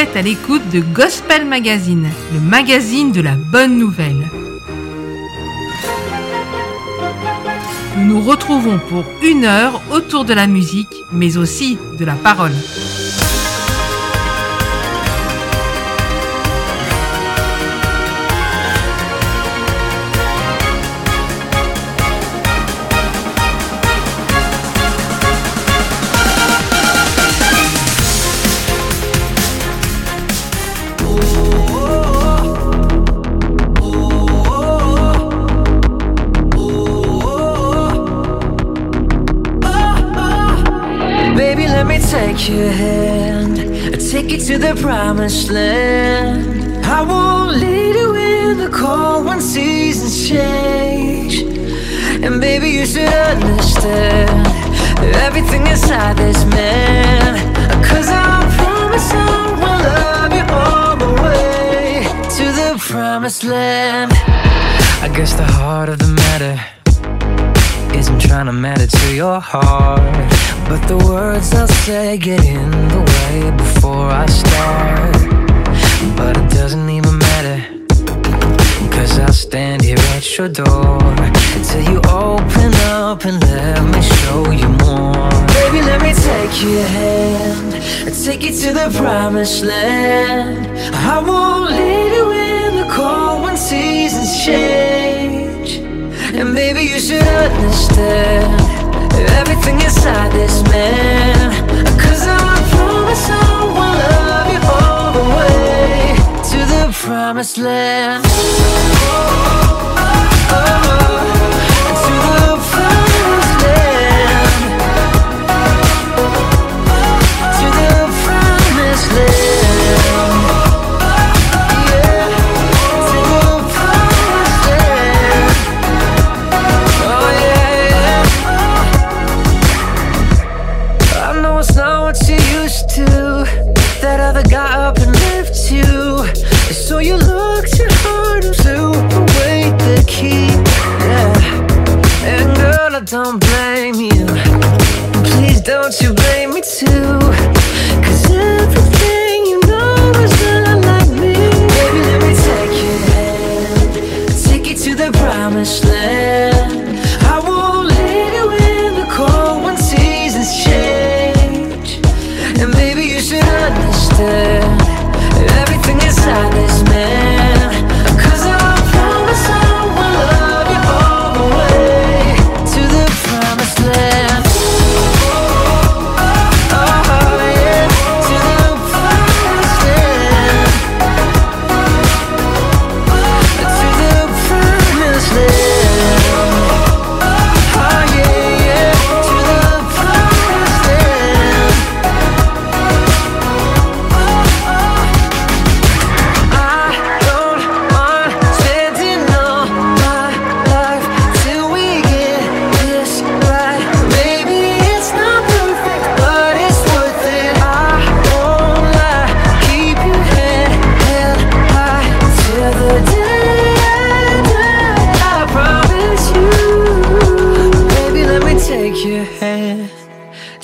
à l'écoute de Gospel Magazine, le magazine de la bonne nouvelle. Nous nous retrouvons pour une heure autour de la musique, mais aussi de la parole. Take you to the promised land. I won't lead you in the cold when seasons change. And baby you should understand Everything inside this man. Cause I promise I will love you all the way To the promised land. I guess the heart of the matter Isn't trying to matter to your heart. But the words I'll say get in before I start. But it doesn't even matter Cause I'll stand here at your door Until you open up and let me show you more. Baby, let me take your hand And take you to the promised land. I won't leave you in the cold when seasons change. And baby, you should understand everything inside this man. Cause I promise I will love you all the way To the promised land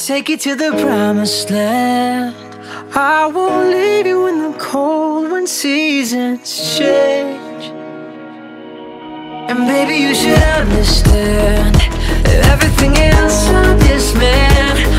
take you to the promised land. I won't leave you in the cold when seasons change. And baby, you should understand everything inside this man.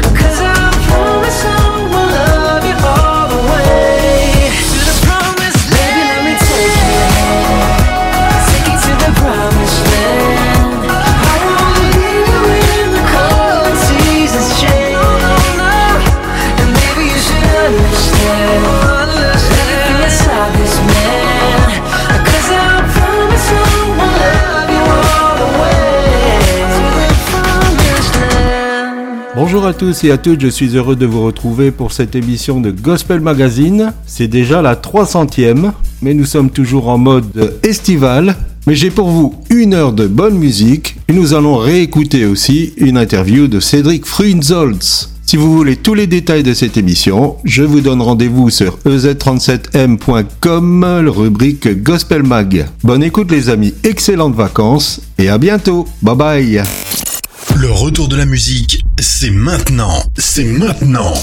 Bonjour à tous et à toutes, je suis heureux de vous retrouver pour cette émission de Gospel Magazine. C'est déjà la 300e, mais nous sommes toujours en mode estival. Mais j'ai pour vous une heure de bonne musique et nous allons réécouter aussi une interview de Cédric Frunzolz. Si vous voulez tous les détails de cette émission, je vous donne rendez-vous sur E ez37m.com, le rubrique Gospel Mag. Bonne écoute les amis, excellentes vacances et à bientôt. Bye bye. Le retour de la musique, c'est maintenant. C'est maintenant.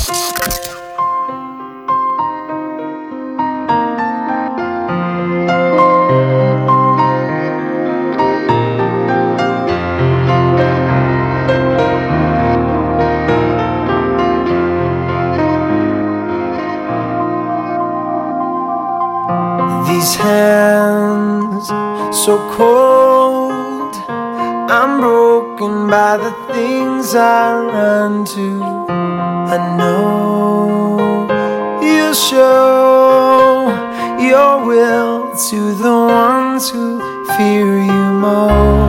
I run to. I know you'll show your will to the ones who fear you most.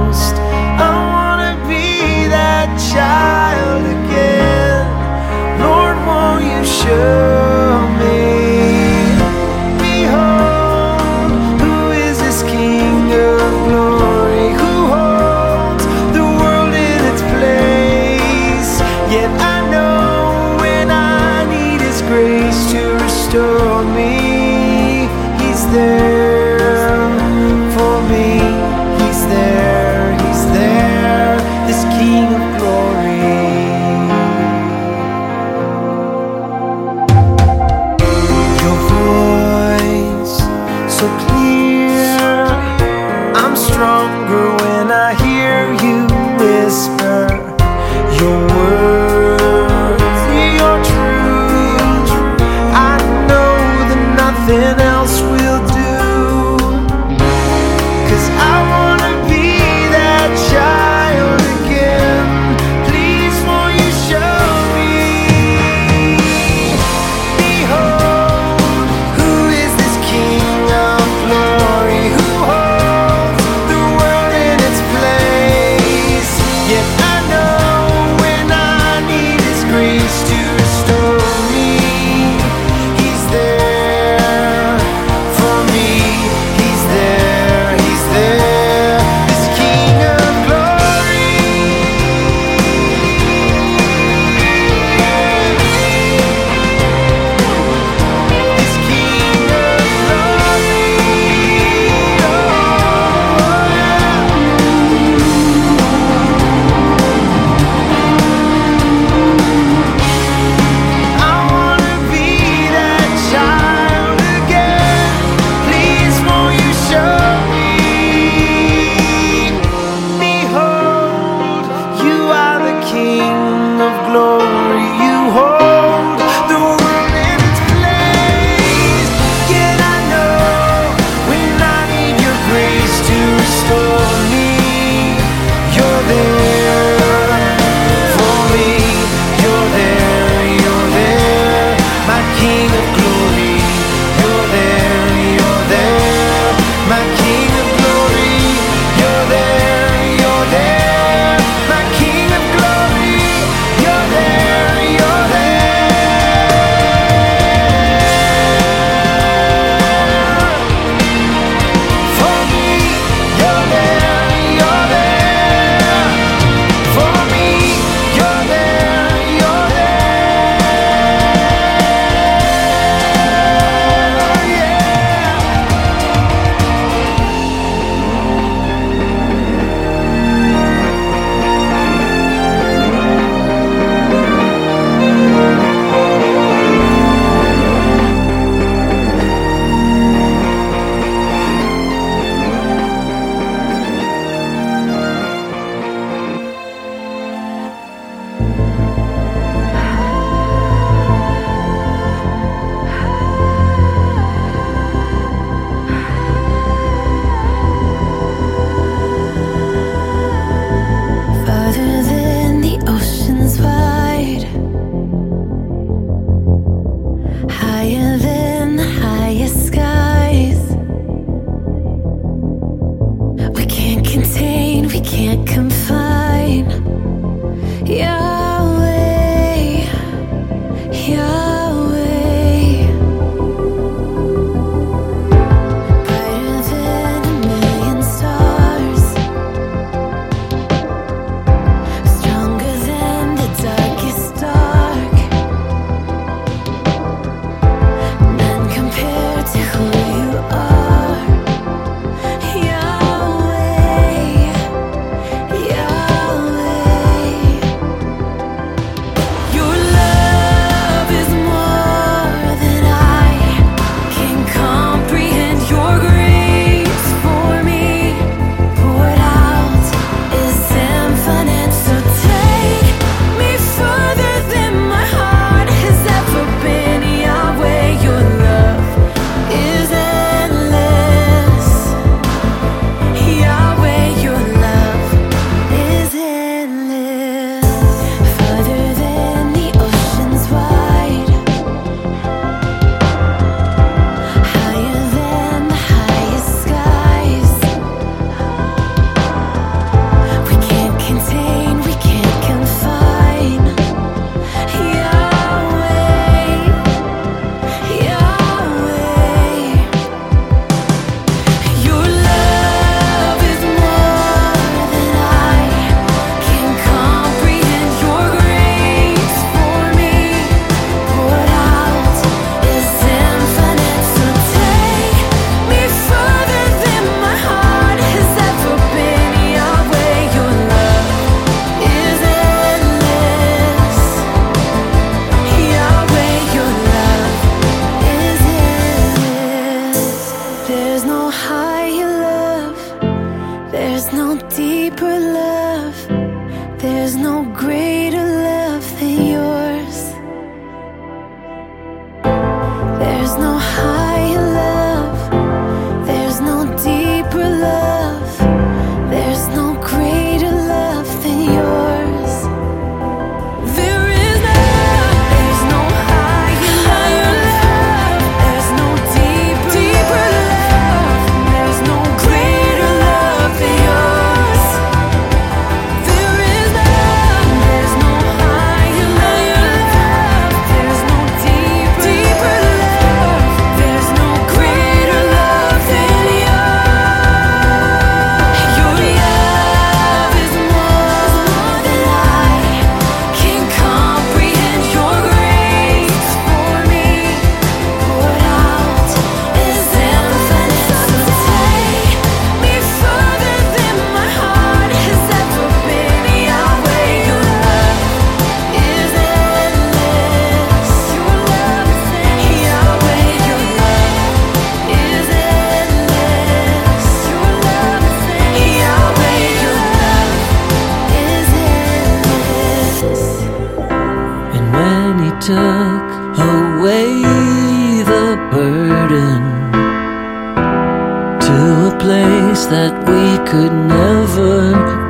could never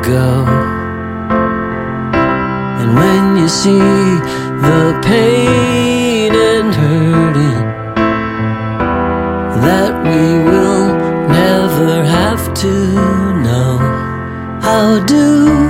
go. And when you see the pain and hurting that we will never have to know, how do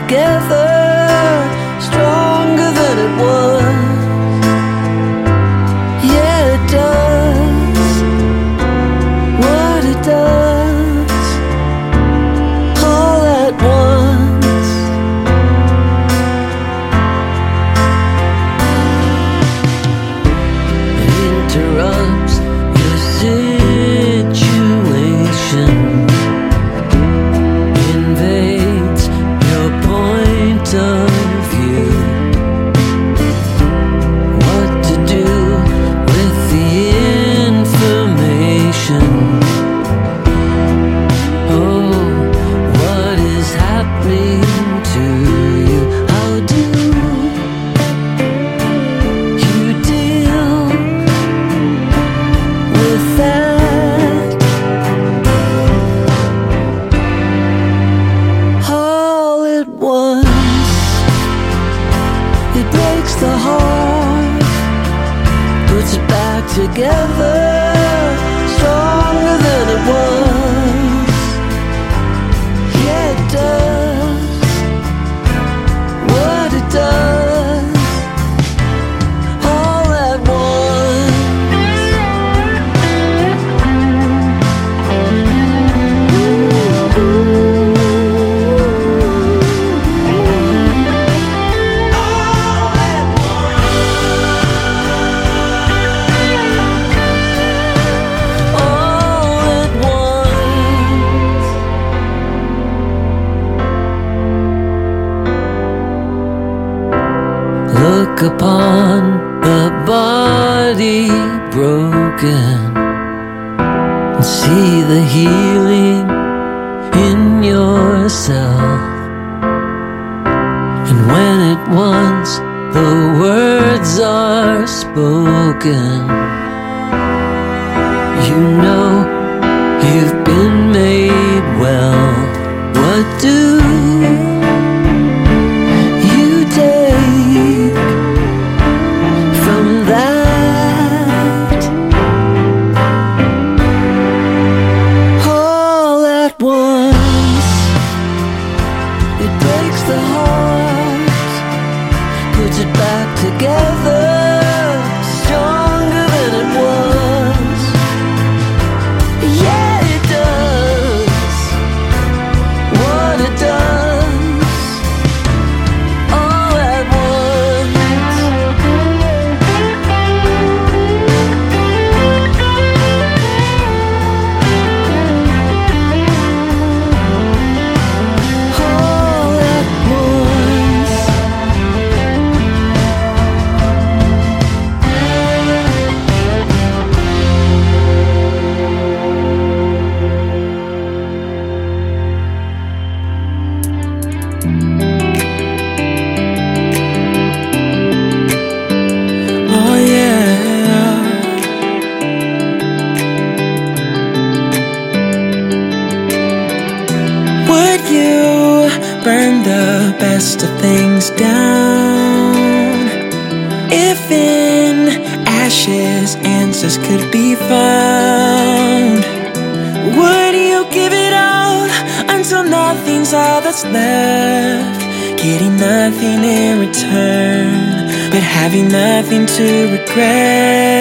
together, stronger than it was. nothing to regret.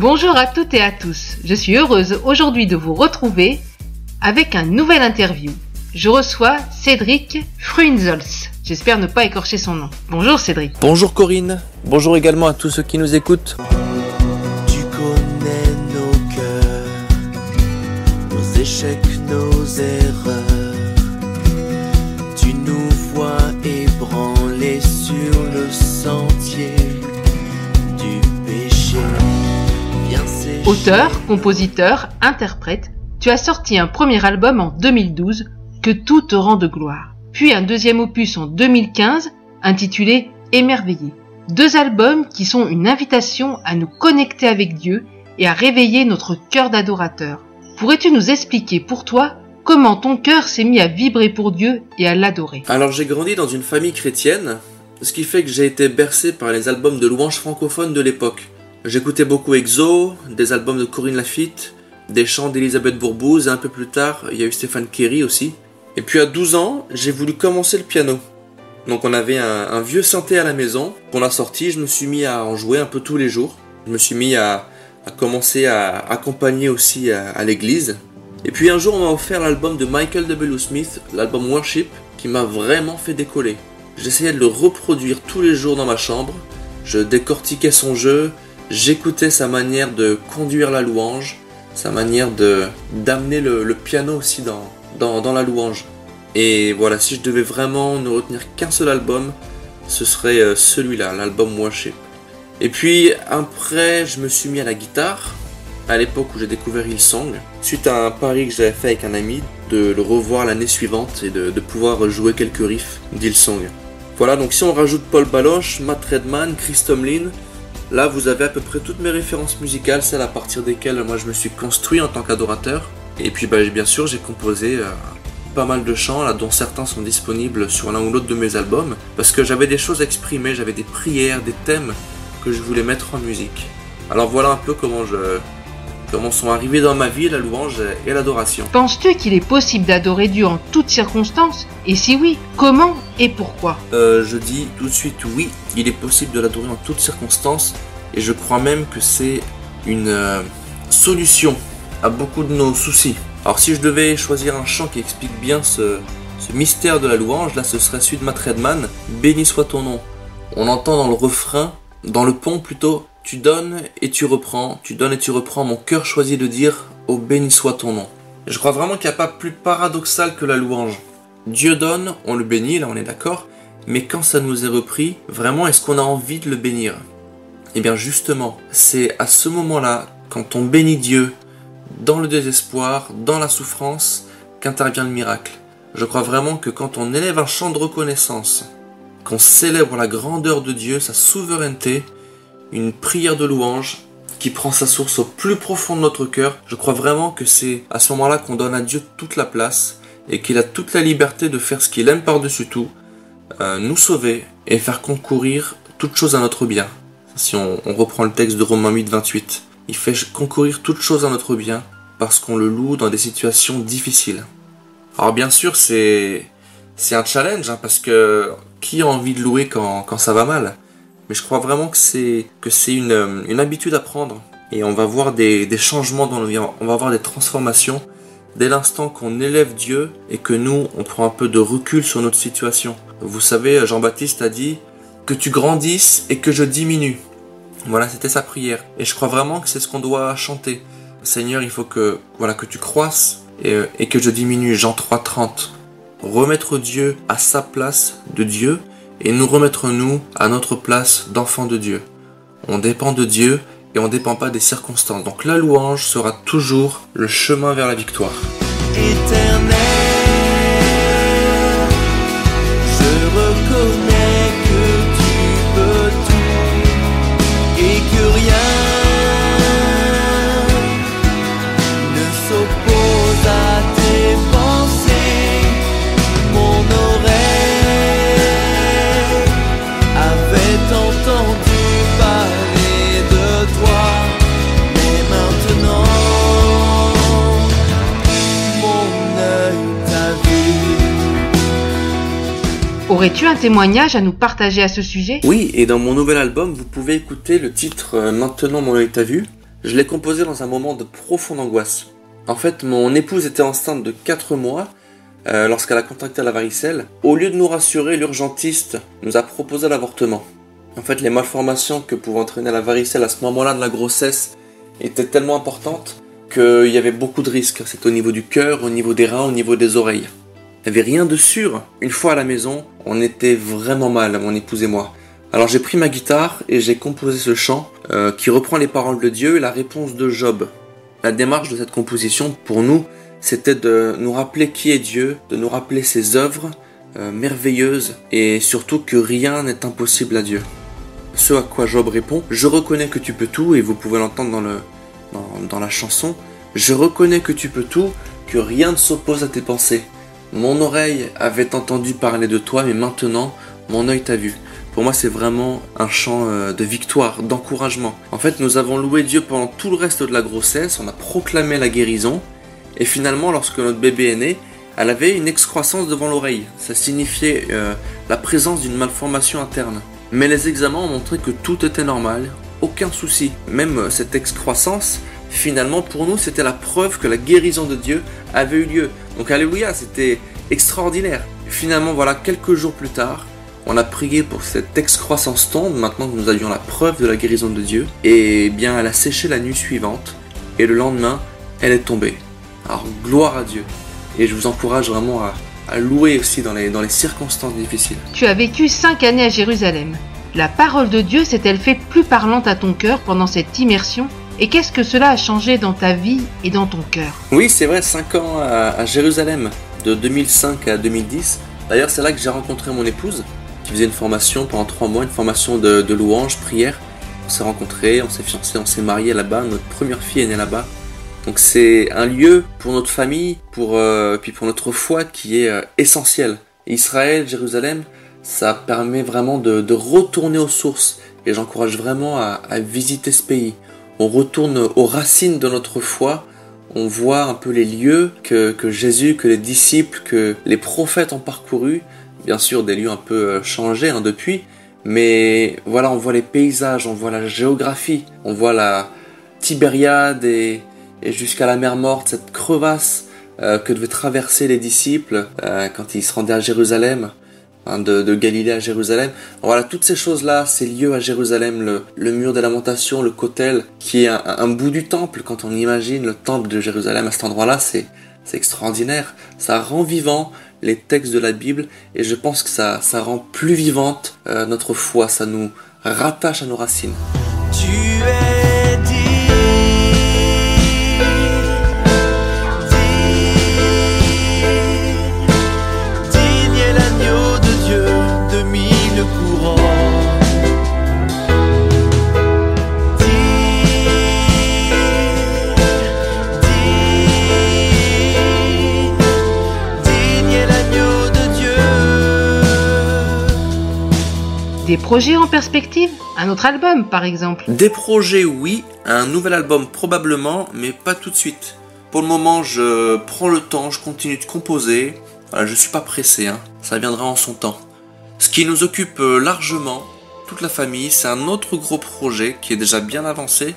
Bonjour à toutes et à tous. Je suis heureuse aujourd'hui de vous retrouver avec un nouvel interview. Je reçois Cédric Fruinzols. J'espère ne pas écorcher son nom. Bonjour Cédric. Bonjour Corinne, bonjour également à tous ceux qui nous écoutent. Tu connais nos cœurs, nos échecs, nos erreurs. Auteur, compositeur, interprète, tu as sorti un premier album en 2012, Que tout te rend de gloire. Puis un deuxième opus en 2015, intitulé Émerveillé. Deux albums qui sont une invitation à nous connecter avec Dieu et à réveiller notre cœur d'adorateur. Pourrais-tu nous expliquer pour toi comment ton cœur s'est mis à vibrer pour Dieu et à l'adorer? Alors j'ai grandi dans une famille chrétienne, ce qui fait que j'ai été bercé par les albums de louanges francophones de l'époque. J'écoutais beaucoup EXO, des albums de Corinne Lafitte, des chants d'Elisabeth Bourbouze, et un peu plus tard, il y a eu Stéphane Kerry aussi. Et puis à 12 ans, j'ai voulu commencer le piano. Donc on avait un, vieux synthé à la maison qu'on a sorti, je me suis mis à en jouer un peu tous les jours. Je me suis mis à, à commencer à accompagner aussi à, à l'église. Et puis un jour on m'a offert l'album de Michael W. Smith, l'album Worship, qui m'a vraiment fait décoller. J'essayais de le reproduire tous les jours dans ma chambre, je décortiquais son jeu, j'écoutais sa manière de conduire la louange, sa manière de d'amener le, piano aussi dans, dans, dans la louange. Et voilà, si je devais vraiment ne retenir qu'un seul album, ce serait euh, celui-là, l'album Worship. Et puis après, je me suis mis à la guitare, à l'époque où j'ai découvert Hillsong, suite à un pari que j'avais fait avec un ami, de le revoir l'année suivante et de, de pouvoir jouer quelques riffs d'Hillsong. Voilà, donc si on rajoute Paul Baloche, Matt Redman, Chris Tomlin, là vous avez à peu près toutes mes références musicales, celles à partir desquelles moi je me suis construit en tant qu'adorateur. Et puis bah, bien sûr j'ai composé euh, pas mal de chants, là, dont certains sont disponibles sur l'un ou l'autre de mes albums, parce que j'avais des choses à exprimer, j'avais des prières, des thèmes que je voulais mettre en musique. Alors voilà un peu comment je comment sont arrivés dans ma vie la louange et l'adoration. Penses-tu qu'il est possible d'adorer Dieu en toutes circonstances? Et si oui, comment et pourquoi? Euh, je dis tout de suite oui, il est possible de l'adorer en toutes circonstances, et je crois même que c'est une euh, solution à beaucoup de nos soucis. Alors si je devais choisir un chant qui explique bien ce, ce mystère de la louange, là ce serait celui de Matt Redman, Béni soit ton nom. On entend dans le refrain, dans le pont plutôt, tu donnes et tu reprends, tu donnes et tu reprends, mon cœur choisit de dire, oh béni soit ton nom. Je crois vraiment qu'il n'y a pas plus paradoxal que la louange. Dieu donne, on le bénit, là on est d'accord, mais quand ça nous est repris, vraiment est-ce qu'on a envie de le bénir? Eh bien justement, c'est à ce moment-là, quand on bénit Dieu, dans le désespoir, dans la souffrance, qu'intervient le miracle. Je crois vraiment que quand on élève un chant de reconnaissance, qu'on célèbre la grandeur de Dieu, sa souveraineté, une prière de louange qui prend sa source au plus profond de notre cœur, je crois vraiment que c'est à ce moment-là qu'on donne à Dieu toute la place et qu'il a toute la liberté de faire ce qu'il aime par-dessus tout, euh, nous sauver et faire concourir toute chose à notre bien. Si on, reprend le texte de Romains 8, 28, il fait concourir toute chose à notre bien parce qu'on le loue dans des situations difficiles. Alors bien sûr, c'est un challenge hein, parce que qui a envie de louer quand ça va mal? Mais je crois vraiment que c'est que c'est une, euh, une habitude à prendre et on va voir des, des changements dans nos vies, on va voir des transformations dès l'instant qu'on élève Dieu et que nous on prend un peu de recul sur notre situation. Vous savez, Jean-Baptiste a dit que tu grandisses et que je diminue. Voilà, c'était sa prière. Et je crois vraiment que c'est ce qu'on doit chanter. Seigneur, il faut que voilà que tu croisses et, euh, et que je diminue. Jean 3:30. Remettre Dieu à sa place de Dieu et nous remettre nous à notre place d'enfant de Dieu. On dépend de Dieu et on dépend pas des circonstances. Donc la louange sera toujours le chemin vers la victoire. Aurais-tu un témoignage à nous partager à ce sujet? Oui, et dans mon nouvel album, vous pouvez écouter le titre euh, Maintenant mon œil t'a vu. Je l'ai composé dans un moment de profonde angoisse. En fait, mon épouse était enceinte de 4 mois euh, lorsqu'elle a contacté la varicelle. Au lieu de nous rassurer, l'urgentiste nous a proposé l'avortement. En fait, les malformations que pouvait entraîner la varicelle à ce moment-là de la grossesse étaient tellement importantes qu'il y avait beaucoup de risques. C'était au niveau du cœur, au niveau des reins, au niveau des oreilles. Il rien de sûr. Une fois à la maison, on était vraiment mal, mon épouse et moi. Alors j'ai pris ma guitare et j'ai composé ce chant euh, qui reprend les paroles de Dieu et la réponse de Job. La démarche de cette composition, pour nous, c'était de nous rappeler qui est Dieu, de nous rappeler ses œuvres euh, merveilleuses et surtout que rien n'est impossible à Dieu. Ce à quoi Job répond, je reconnais que tu peux tout, et vous pouvez l'entendre dans, le, dans la chanson, je reconnais que tu peux tout, que rien ne s'oppose à tes pensées. Mon oreille avait entendu parler de toi, mais maintenant, mon œil t'a vu. Pour moi, c'est vraiment un chant euh, de victoire, d'encouragement. En fait, nous avons loué Dieu pendant tout le reste de la grossesse, on a proclamé la guérison, et finalement, lorsque notre bébé est né, elle avait une excroissance devant l'oreille. Ça signifiait euh, la présence d'une malformation interne. Mais les examens ont montré que tout était normal, aucun souci. Même euh, cette excroissance, finalement, pour nous, c'était la preuve que la guérison de Dieu avait eu lieu. Donc, alléluia, c'était extraordinaire. Finalement, voilà, quelques jours plus tard, on a prié pour cette excroissance tombe, maintenant que nous avions la preuve de la guérison de Dieu. Et bien, elle a séché la nuit suivante, et le lendemain, elle est tombée. Alors, gloire à Dieu. Et je vous encourage vraiment à, à louer aussi dans les, dans les circonstances difficiles. Tu as vécu cinq années à Jérusalem. La parole de Dieu s'est-elle fait plus parlante à ton cœur pendant cette immersion Et qu'est-ce que cela a changé dans ta vie et dans ton cœur Oui, c'est vrai, 5 ans à, Jérusalem, de 2005 à 2010. D'ailleurs, c'est là que j'ai rencontré mon épouse, qui faisait une formation pendant 3 mois, une formation de, de louange, prière. On s'est rencontrés, on s'est fiancés, on s'est mariés là-bas. Notre première fille est née là-bas. Donc c'est un lieu pour notre famille, pour euh, puis pour notre foi qui est euh, essentiel. Israël, Jérusalem, ça permet vraiment de, retourner aux sources. Et j'encourage vraiment à visiter ce pays. On retourne aux racines de notre foi. On voit un peu les lieux que, que Jésus, que les disciples, que les prophètes ont parcourus. Bien sûr, des lieux un peu euh, changés hein, depuis. Mais voilà, on voit les paysages, on voit la géographie, on voit la Tibériade et, et jusqu'à la mer morte, cette crevasse euh, que devaient traverser les disciples euh, quand ils se rendaient à Jérusalem, hein, de, Galilée à Jérusalem. Voilà, toutes ces choses-là, ces lieux à Jérusalem, le, mur des lamentations, le cotel, qui est un, bout du temple, quand on imagine le temple de Jérusalem à cet endroit-là, c'est extraordinaire. Ça rend vivant les textes de la Bible et je pense que ça, ça rend plus vivante euh, notre foi, ça nous rattache à nos racines. Des projets en perspective Un autre album, par exemple Des projets, oui. Un nouvel album, probablement, mais pas tout de suite. Pour le moment, je prends le temps, je continue de composer. Voilà, je suis pas pressé, hein. ça viendra en son temps. Ce qui nous occupe euh, largement, toute la famille, c'est un autre gros projet qui est déjà bien avancé,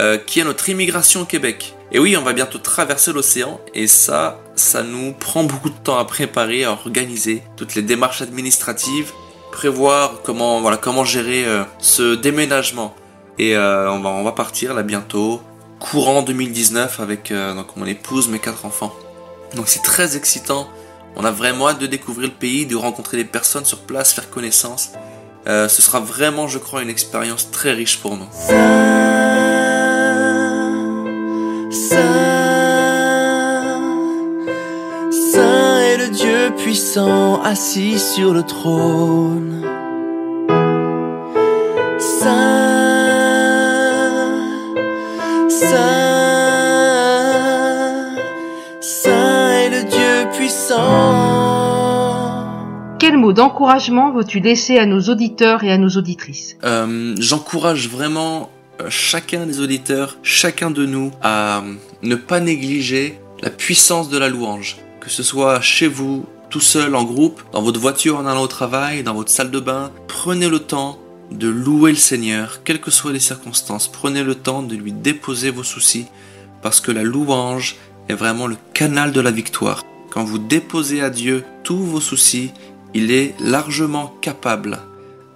euh, qui est notre immigration au Québec. Et oui, on va bientôt traverser l'océan, et ça, ça nous prend beaucoup de temps à préparer, à organiser toutes les démarches administratives, prévoir comment, voilà, comment gérer euh, ce déménagement. Et euh, on, va, on va partir là bientôt, courant 2019 avec euh, donc mon épouse, mes quatre enfants. Donc c'est très excitant. On a vraiment hâte de découvrir le pays, de rencontrer des personnes sur place, faire connaissance. Ce sera vraiment, je crois, une expérience très riche pour nous. Puissant assis sur le trône. Saint, Saint, Saint est le Dieu puissant. Quel mot d'encouragement veux-tu laisser à nos auditeurs et à nos auditrices? Euh, J'encourage vraiment euh, chacun des auditeurs, chacun de nous, à euh, ne pas négliger la puissance de la louange. Que ce soit chez vous, tout seul, en groupe, dans votre voiture en allant au travail, dans votre salle de bain, prenez le temps de louer le Seigneur, quelles que soient les circonstances. Prenez le temps de lui déposer vos soucis, parce que la louange est vraiment le canal de la victoire. Quand vous déposez à Dieu tous vos soucis, il est largement capable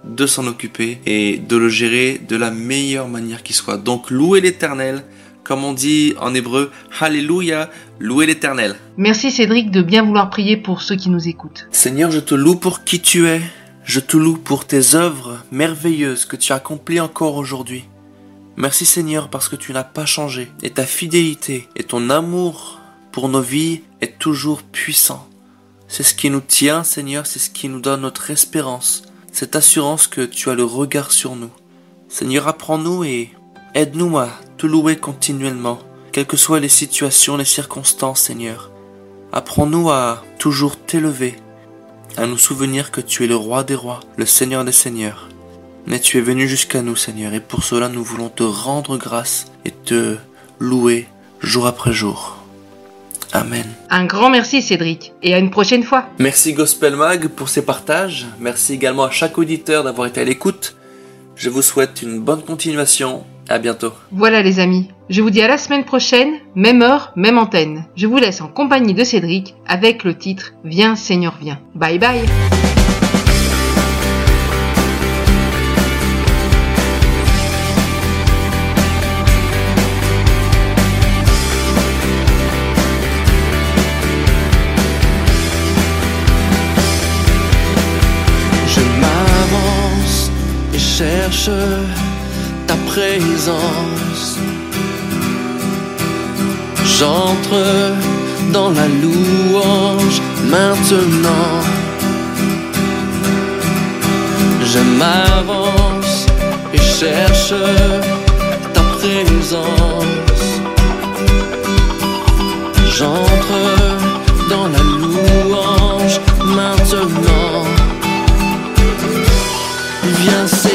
de s'en occuper et de le gérer de la meilleure manière qui soit. Donc louez l'Éternel, comme on dit en hébreu, Alléluia, louez l'Éternel. Merci Cédric de bien vouloir prier pour ceux qui nous écoutent. Seigneur, je te loue pour qui tu es. Je te loue pour tes œuvres merveilleuses que tu as accomplies encore aujourd'hui. Merci Seigneur parce que tu n'as pas changé et ta fidélité et ton amour pour nos vies est toujours puissant. C'est ce qui nous tient Seigneur, c'est ce qui nous donne notre espérance, cette assurance que tu as le regard sur nous. Seigneur, apprends-nous et aide-nous à te louer continuellement, quelles que soient les situations, les circonstances Seigneur. Apprends-nous à toujours t'élever, à nous souvenir que tu es le roi des rois, le Seigneur des seigneurs. Mais tu es venu jusqu'à nous, Seigneur, et pour cela nous voulons te rendre grâce et te louer jour après jour. Amen. Un grand merci Cédric et à une prochaine fois. Merci Gospel Mag pour ces partages. Merci également à chaque auditeur d'avoir été à l'écoute. Je vous souhaite une bonne continuation. À bientôt. Voilà les amis, je vous dis à la semaine prochaine, même heure, même antenne. Je vous laisse en compagnie de Cédric avec le titre Viens Seigneur viens. Bye bye. Je m'avance et cherche J'entre dans la louange maintenant. Je m'avance et cherche ta présence. J'entre dans la louange maintenant. Viens.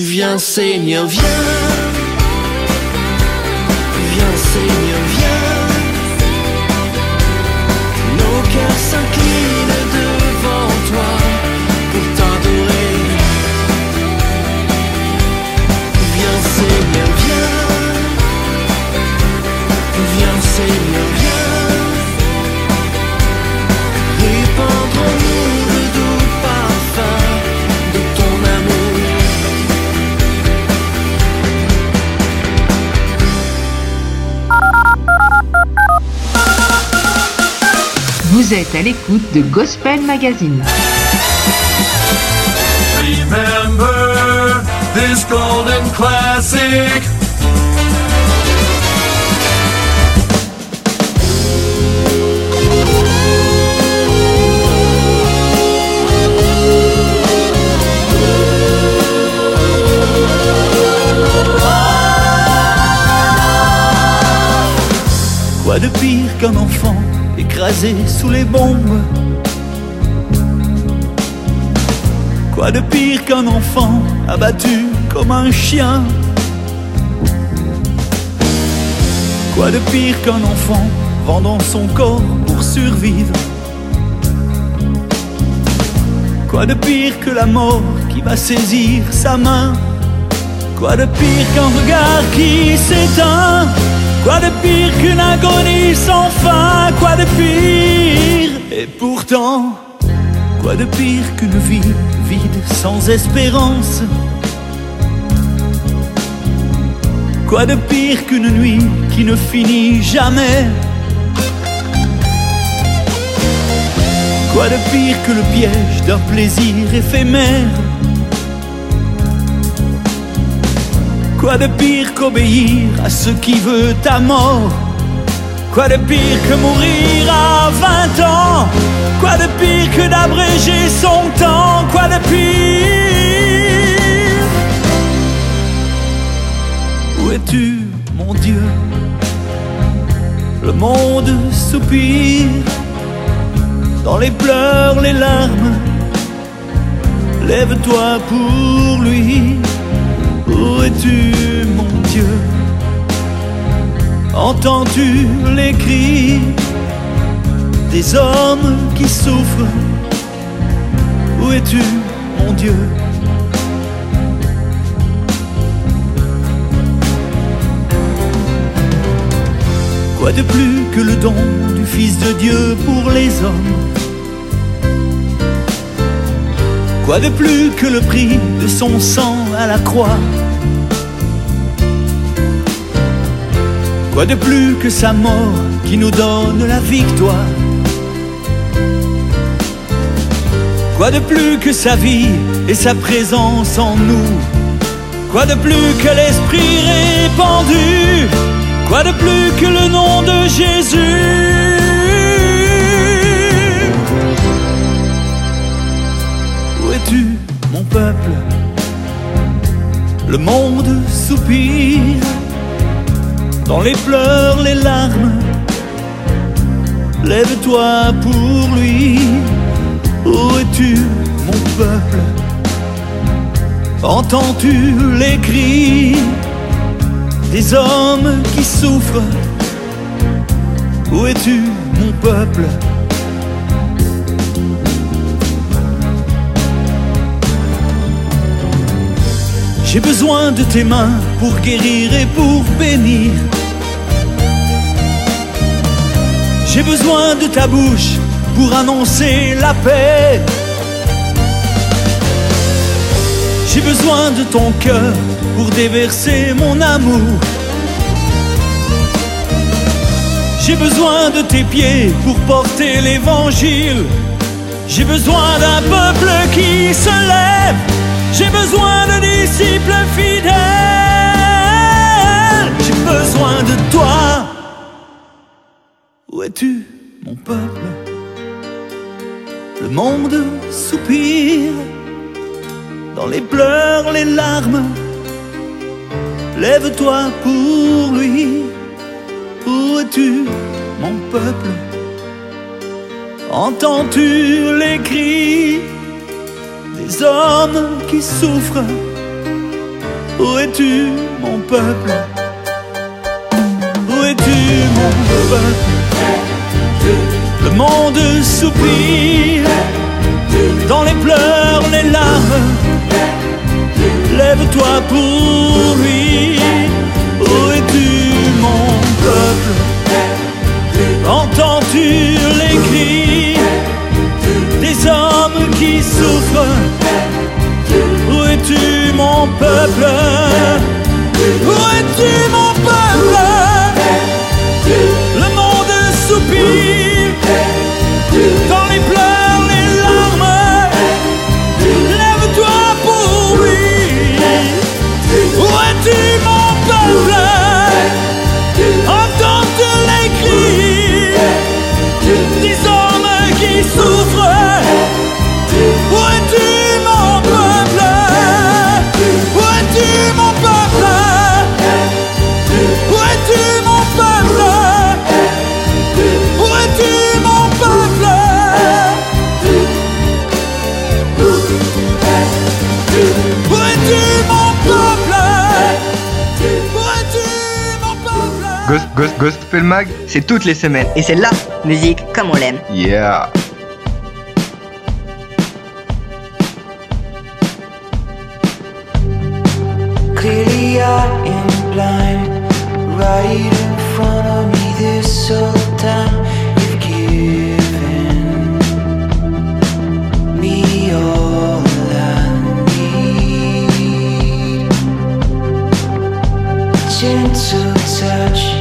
Viens Seigneur, viens. Vous êtes à l'écoute de Gospel Magazine. Remember this golden classic. Quoi de pire qu'un enfant sous les bombes. Quoi de pire qu'un enfant abattu comme un chien? Quoi de pire qu'un enfant vendant son corps pour survivre? Quoi de pire que la mort qui va saisir sa main? Quoi de pire qu'un regard qui s'éteint? Quoi de pire qu'une agonie sans fin? Quoi de pire? Et pourtant Quoi de pire qu'une vie vide sans espérance? Quoi de pire qu'une nuit qui ne finit jamais? Quoi de pire que le piège d'un plaisir éphémère? Quoi de pire qu'obéir à ce qui veut ta mort? Quoi de pire que mourir à 20 ans? Quoi de pire que d'abréger son temps? Quoi de pire? Où es-tu, mon Dieu? Le monde soupire. Dans les pleurs, les larmes. Lève-toi pour lui où es-tu, mon Dieu? Entends-tu les cris des hommes qui souffrent? Où es-tu, mon Dieu? Quoi de plus que le don du Fils de Dieu pour les hommes? Quoi de plus que le prix de son sang? La croix. Quoi de plus que sa mort qui nous donne la victoire? Quoi de plus que sa vie et sa présence en nous? Quoi de plus que l'esprit répandu? Quoi de plus que le nom de Jésus? Où es-tu, mon peuple? Le monde soupire dans les pleurs, les larmes. Lève-toi pour lui. Où es-tu, mon peuple? Entends-tu les cris des hommes qui souffrent? Où es-tu, mon peuple? J'ai besoin de tes mains pour guérir et pour bénir. J'ai besoin de ta bouche pour annoncer la paix. J'ai besoin de ton cœur pour déverser mon amour. J'ai besoin de tes pieds pour porter l'évangile. J'ai besoin d'un peuple qui se lève. J'ai besoin de disciples fidèles. J'ai besoin de toi. Où es-tu, mon peuple? Le monde soupire dans les pleurs, les larmes. Lève-toi pour lui. Où es-tu, mon peuple? Entends-tu les cris? Des hommes qui souffrent. Où es-tu, mon peuple? Où es-tu, mon peuple? Le monde soupire. Dans les pleurs, les larmes. Lève-toi pour lui. Où es-tu, mon peuple? Entends-tu Où es-tu, mon peuple? Où es-tu, mon peuple? Ghost, Ghost Mag, c'est toutes les semaines. Et c'est la musique comme on l'aime. Yeah. Clearly I am blind, right in front of me this whole time. You've given me all I need. Gentle touch.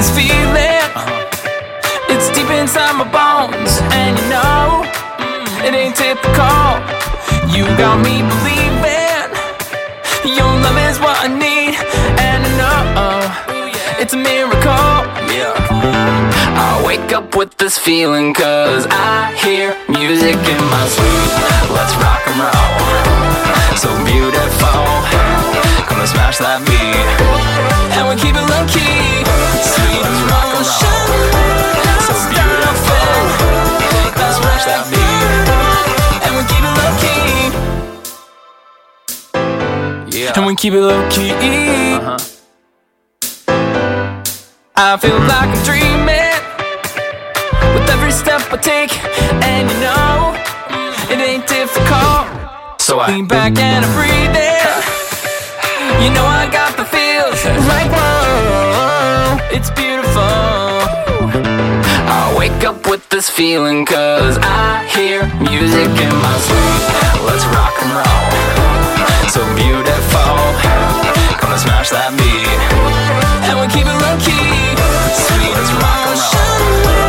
this feeling. It's deep inside my bones, and you know mm, it ain't typical. You got me believing your love is what I need. It's a miracle. Yeah. I wake up with this feeling cause I hear music in my sleep. Let's rock and roll. So beautiful. Gonna smash that beat. And we keep it low key. Sweet as rock and roll. So beautiful. Gonna smash that beat. And we keep it low key. Yeah. And we keep it low key. Uh-huh. I feel like I'm dreaming with every step I take, and you know it ain't difficult. So I lean back and I breathe in. You know I got the feels like whoa, it's beautiful. Wake up with this feeling cause I hear music in my sleep. Let's rock and roll. So beautiful. Gonna smash that beat. And we keep it low key. Sweet as rock and roll.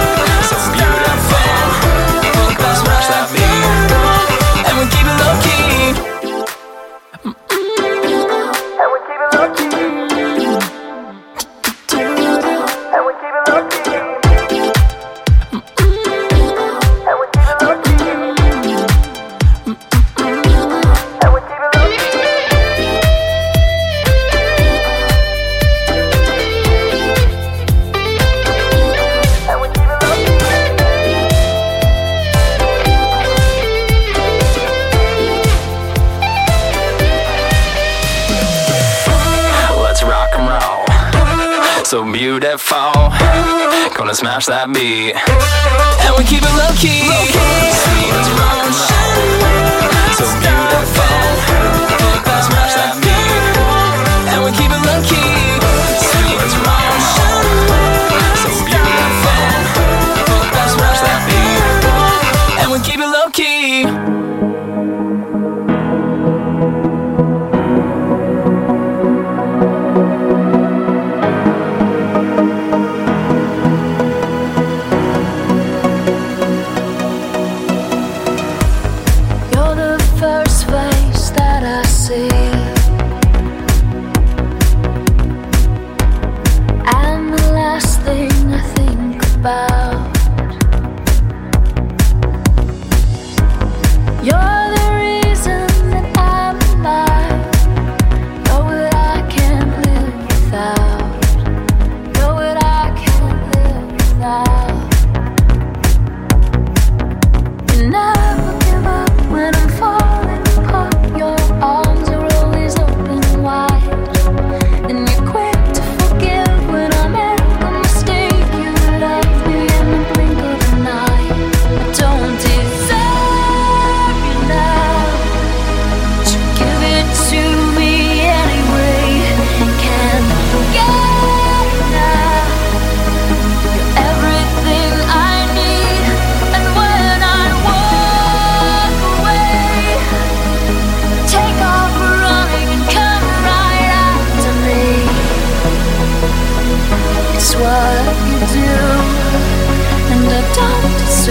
So beautiful. Gonna smash that beat. And we keep it low key. Sweet as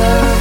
deserve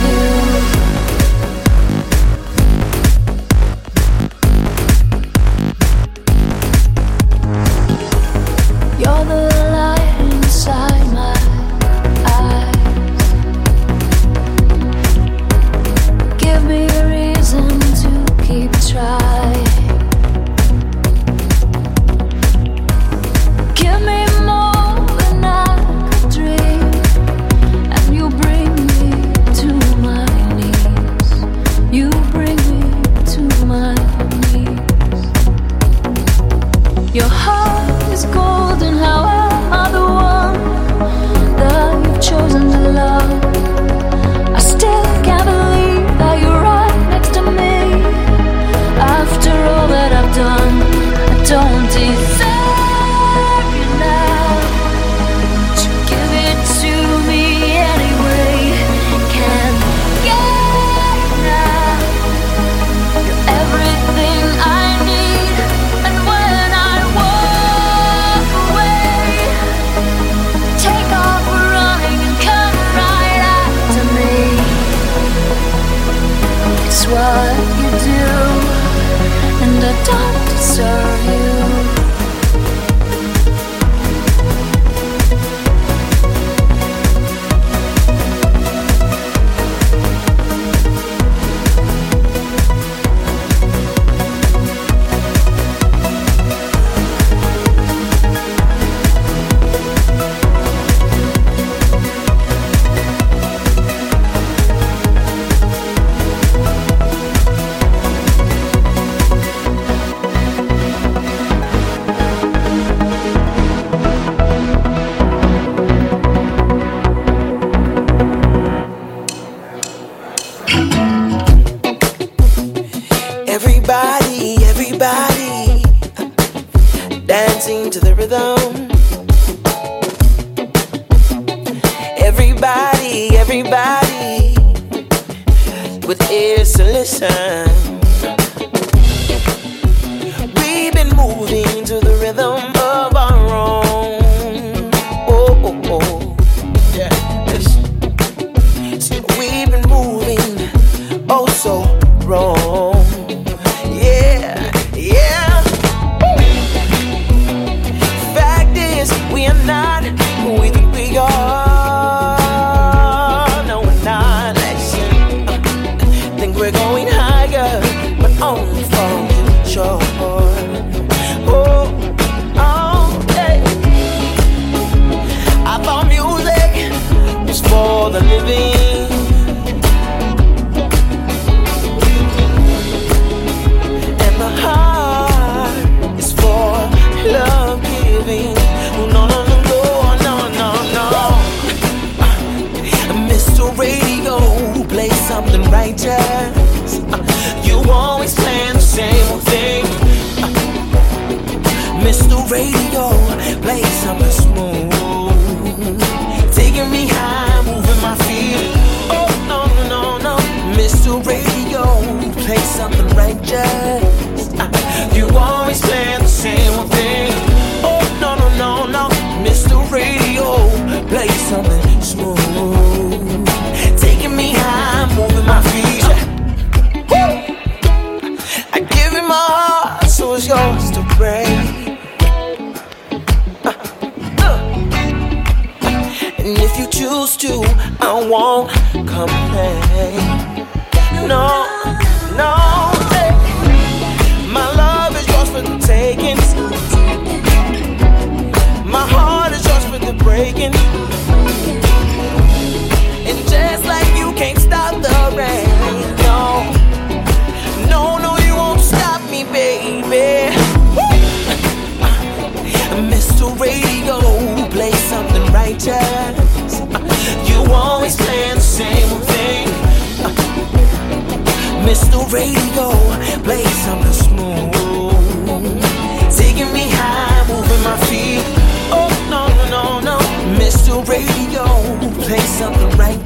paint something right, Jack. radio, play something smooth. Taking me high, moving my feet. Oh, no, no, no. no, Mr. Radio, play something right